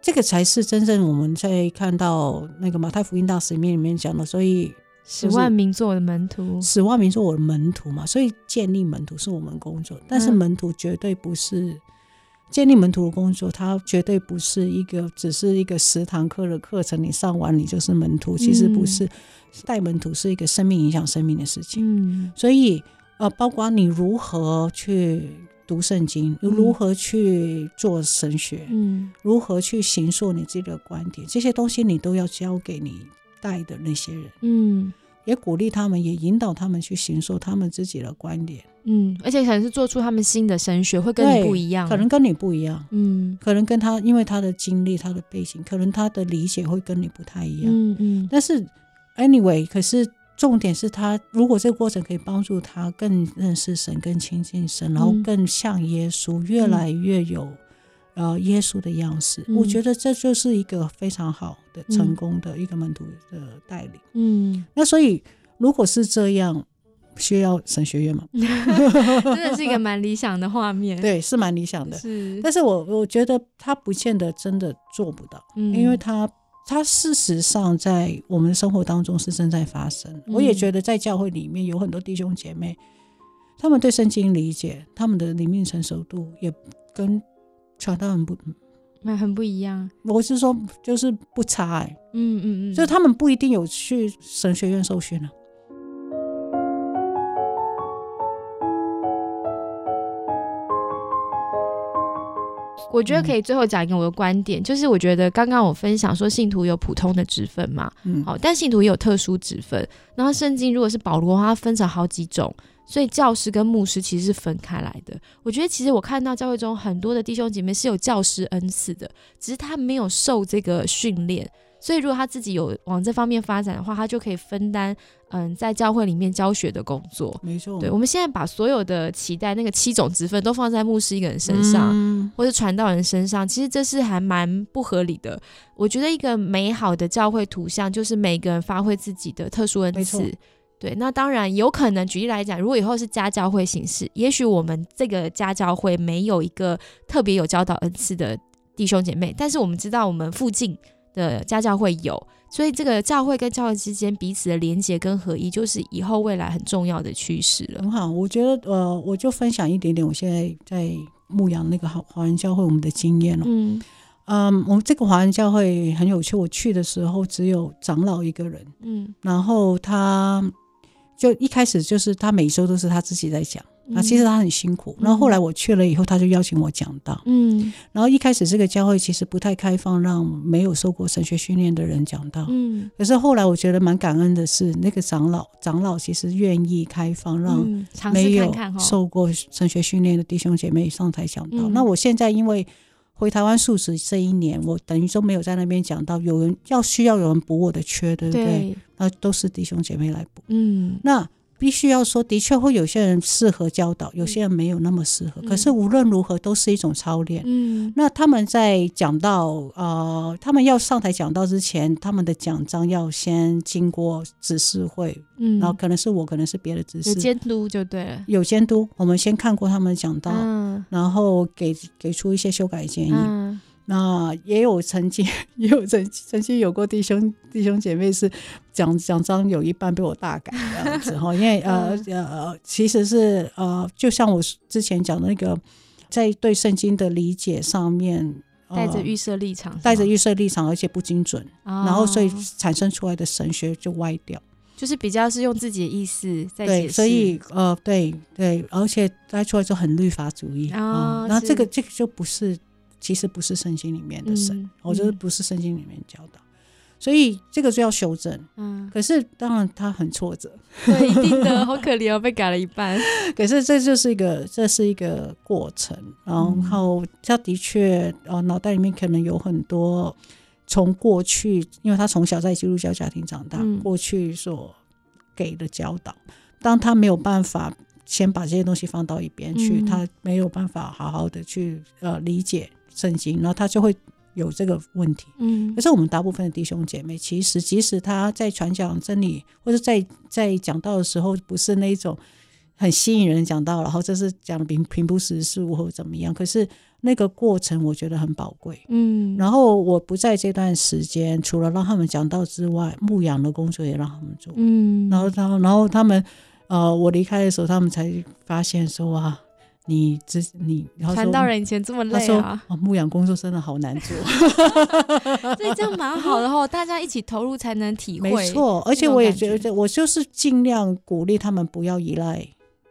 这个才是真正我们在看到那个马太福音大使命里面讲的，所以十万名做我的门徒，十万名做我的门徒嘛，所以建立门徒是我们工作，但是门徒绝对不是。建立门徒的工作，它绝对不是一个只是一个十堂课的课程，你上完你就是门徒。其实不是，带门徒是一个生命影响生命的事情。嗯，所以呃，包括你如何去读圣经，如何去做神学，嗯，如何去形塑你自己的观点，这些东西你都要交给你带的那些人，嗯。也鼓励他们，也引导他们去行说他们自己的观点。嗯，而且可能是做出他们新的神学，会跟你不一样，可能跟你不一样。嗯，可能跟他，因为他的经历、他的背景，可能他的理解会跟你不太一样。嗯嗯。但是，anyway，可是重点是他，如果这个过程可以帮助他更认识神、更亲近神，然后更像耶稣，越来越有。呃，耶稣的样式，我觉得这就是一个非常好的、成功的一个门徒的带领。嗯，那所以如果是这样，需要神学院吗？真的是一个蛮理想的画面。对，是蛮理想的。是，但是我我觉得他不见得真的做不到，因为他他事实上在我们生活当中是正在发生。我也觉得在教会里面有很多弟兄姐妹，他们对圣经理解，他们的灵命成熟度也跟。传道很不，那很不一样。我是说，就是不差哎。嗯嗯嗯，就是他们不一定有去神学院受训啊。我觉得可以最后讲一个我的观点，就是我觉得刚刚我分享说信徒有普通的职分嘛，嗯，好，但信徒也有特殊职分。然后圣经如果是保罗，它分成好几种。所以教师跟牧师其实是分开来的。我觉得其实我看到教会中很多的弟兄姐妹是有教师恩赐的，只是他没有受这个训练。所以如果他自己有往这方面发展的话，他就可以分担嗯在教会里面教学的工作。没错。对，我们现在把所有的期待那个七种职分都放在牧师一个人身上，或者传道人身上，其实这是还蛮不合理的。我觉得一个美好的教会图像就是每个人发挥自己的特殊恩赐。对，那当然有可能。举例来讲，如果以后是家教会形式，也许我们这个家教会没有一个特别有教导恩赐的弟兄姐妹，但是我们知道我们附近的家教会有，所以这个教会跟教会之间彼此的连接跟合一，就是以后未来很重要的趋势了。很好，我觉得呃，我就分享一点点我现在在牧养那个华华人教会我们的经验了。嗯嗯，我们这个华人教会很有趣，我去的时候只有长老一个人，嗯，然后他。就一开始就是他每周都是他自己在讲，那其实他很辛苦。然后后来我去了以后，他就邀请我讲道。嗯，然后一开始这个教会其实不太开放，让没有受过神学训练的人讲道。嗯，可是后来我觉得蛮感恩的是，那个长老长老其实愿意开放，让没有受过神学训练的弟兄姐妹上台讲道。那我现在因为回台湾述职这一年，我等于说没有在那边讲到，有人要需要有人补我的缺，对不对？那都是弟兄姐妹来补。嗯，那必须要说，的确会有些人适合教导，有些人没有那么适合。可是无论如何，都是一种操练。嗯，那他们在讲到呃，他们要上台讲到之前，他们的奖章要先经过指示会。嗯，然后可能是我，可能是别的指示。有监督就对了。有监督，我们先看过他们讲到，然后给给出一些修改建议。那也有曾经，也有曾曾经有过弟兄弟兄姐妹是讲讲章有一半被我大改这样子哈，因为呃呃，其实是呃，就像我之前讲的那个，在对圣经的理解上面带着预设立场，带着预设立场，而且不精准，然后所以产生出来的神学就歪掉，就是比较是用自己的意思在解释，所以呃对对，而且带出来就很律法主义啊，然后这个这个就不是。其实不是圣经里面的神，我觉得不是圣经里面教导，所以这个就要修正。嗯，可是当然他很挫折，对，一定的，好可怜哦，被改了一半。可是这就是一个，这是一个过程。然后他的确，呃，脑袋里面可能有很多从过去，因为他从小在基督教家庭长大，过去所给的教导，当他没有办法先把这些东西放到一边去，他没有办法好好的去呃理解。圣经，然后他就会有这个问题。嗯，可是我们大部分的弟兄姐妹，其实即使他在传讲真理，或者在在讲道的时候，不是那种很吸引人讲道，然后这是讲平平铺实事或者怎么样，可是那个过程我觉得很宝贵。嗯，然后我不在这段时间，除了让他们讲道之外，牧养的工作也让他们做。嗯，然后他，然后他们，呃，我离开的时候，他们才发现说啊。你之你传道人以前这么累啊！牧养工作真的好难做，所以这样蛮好的哈，大家一起投入才能体会。没错，而且我也觉得，我就是尽量鼓励他们不要依赖，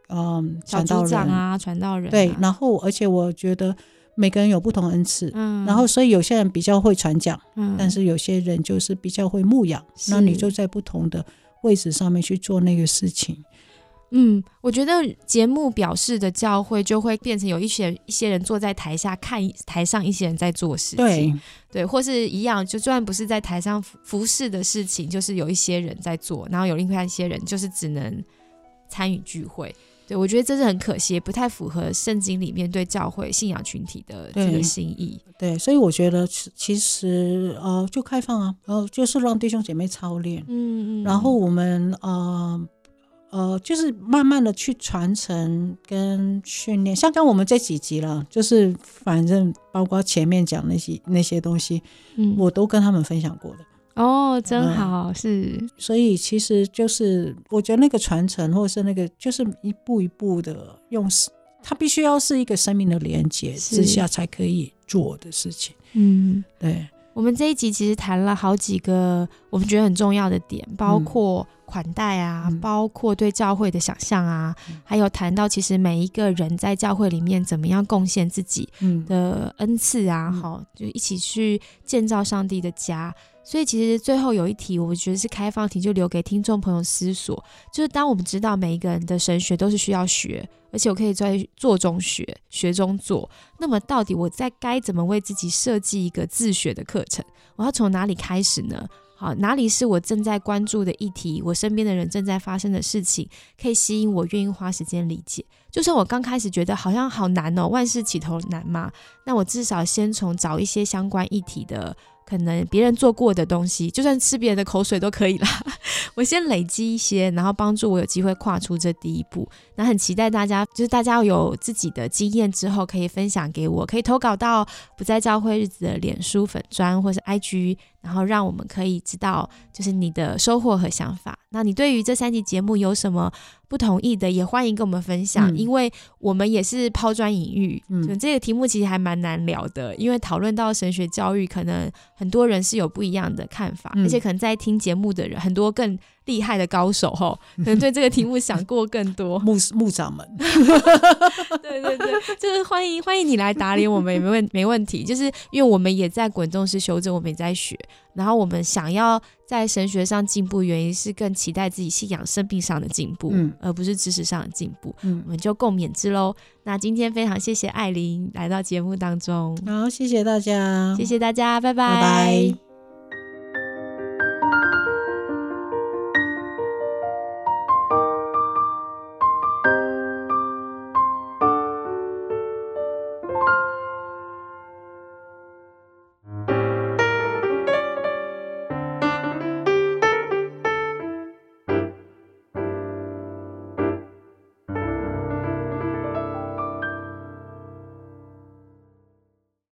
嗯，传道人啊，传道人对。然后，而且我觉得每个人有不同恩赐，嗯，然后所以有些人比较会传讲，嗯，但是有些人就是比较会牧养，那你就在不同的位置上面去做那个事情。嗯，我觉得节目表示的教会就会变成有一些一些人坐在台下看台上一些人在做事情，对对，或是一样，就就算不是在台上服侍的事情，就是有一些人在做，然后有另外一些人就是只能参与聚会。对我觉得这是很可惜，不太符合圣经里面对教会信仰群体的这个心意。对，所以我觉得其实呃，就开放啊，然后就是让弟兄姐妹操练，嗯嗯，然后我们呃。呃，就是慢慢的去传承跟训练，像刚我们这几集了，就是反正包括前面讲那些那些东西，嗯，我都跟他们分享过的。哦，真好，是。所以其实就是我觉得那个传承，或者是那个就是一步一步的用，它必须要是一个生命的连接之下才可以做的事情。嗯，对。我们这一集其实谈了好几个我们觉得很重要的点，包括。款待啊，包括对教会的想象啊，还有谈到其实每一个人在教会里面怎么样贡献自己的恩赐啊，好，就一起去建造上帝的家。所以其实最后有一题，我觉得是开放题，就留给听众朋友思索。就是当我们知道每一个人的神学都是需要学，而且我可以在做中学，学中做，那么到底我在该怎么为自己设计一个自学的课程？我要从哪里开始呢？好，哪里是我正在关注的议题？我身边的人正在发生的事情，可以吸引我愿意花时间理解。就算我刚开始觉得好像好难哦，万事起头难嘛，那我至少先从找一些相关议题的。可能别人做过的东西，就算吃别人的口水都可以啦。我先累积一些，然后帮助我有机会跨出这第一步。那很期待大家，就是大家有自己的经验之后，可以分享给我，可以投稿到不在教会日子的脸书粉砖或是 IG，然后让我们可以知道，就是你的收获和想法。那你对于这三集节目有什么？不同意的也欢迎跟我们分享，因为我们也是抛砖引玉。嗯，这个题目其实还蛮难聊的，因为讨论到神学教育，可能很多人是有不一样的看法，而且可能在听节目的人很多更。厉害的高手哈，可能对这个题目想过更多。牧牧长们，对对对，就是欢迎欢迎你来打脸我们也没问没问题。就是因为我们也在滚动式修正，我们也在学，然后我们想要在神学上进步，原因是更期待自己信仰生命上的进步，嗯，而不是知识上的进步。嗯，我们就共勉之喽。那今天非常谢谢艾琳来到节目当中，好，谢谢大家，谢谢大家，拜拜。